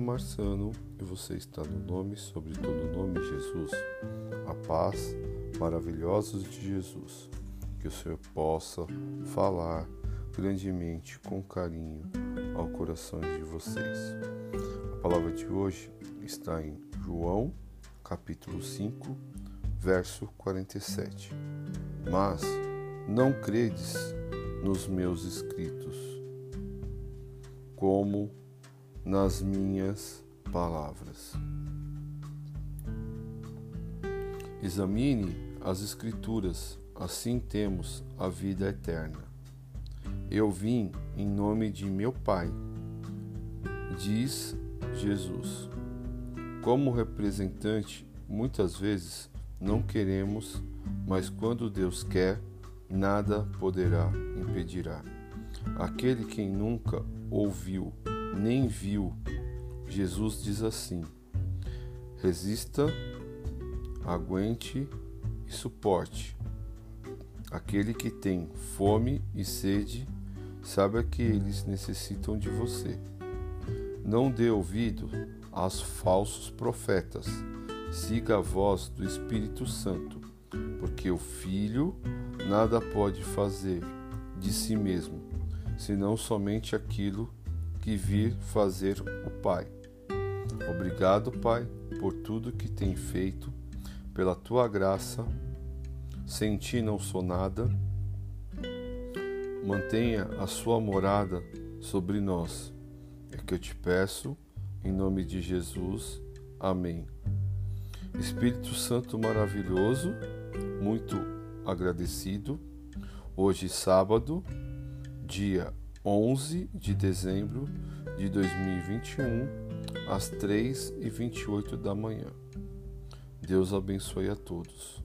Marçano e você está no nome sobre todo nome Jesus. A paz maravilhosa de Jesus. Que o Senhor possa falar grandemente com carinho ao coração de vocês. A palavra de hoje está em João, capítulo 5, verso 47. Mas não credes nos meus escritos, como nas minhas palavras. Examine as Escrituras, assim temos a vida eterna. Eu vim em nome de meu Pai, diz Jesus. Como representante, muitas vezes não queremos, mas quando Deus quer, nada poderá impedirá. Aquele que nunca ouviu nem viu, Jesus diz assim: resista, aguente e suporte. Aquele que tem fome e sede, sabe que eles necessitam de você. Não dê ouvido aos falsos profetas. Siga a voz do Espírito Santo, porque o Filho nada pode fazer de si mesmo, senão somente aquilo que vir fazer o Pai. Obrigado, Pai, por tudo que tem feito, pela tua graça. Sem ti não sou nada. Mantenha a sua morada sobre nós. É que eu te peço, em nome de Jesus. Amém. Espírito Santo maravilhoso, muito agradecido. Hoje, sábado, dia 11 de dezembro de 2021, às 3 e 28 da manhã. Deus abençoe a todos.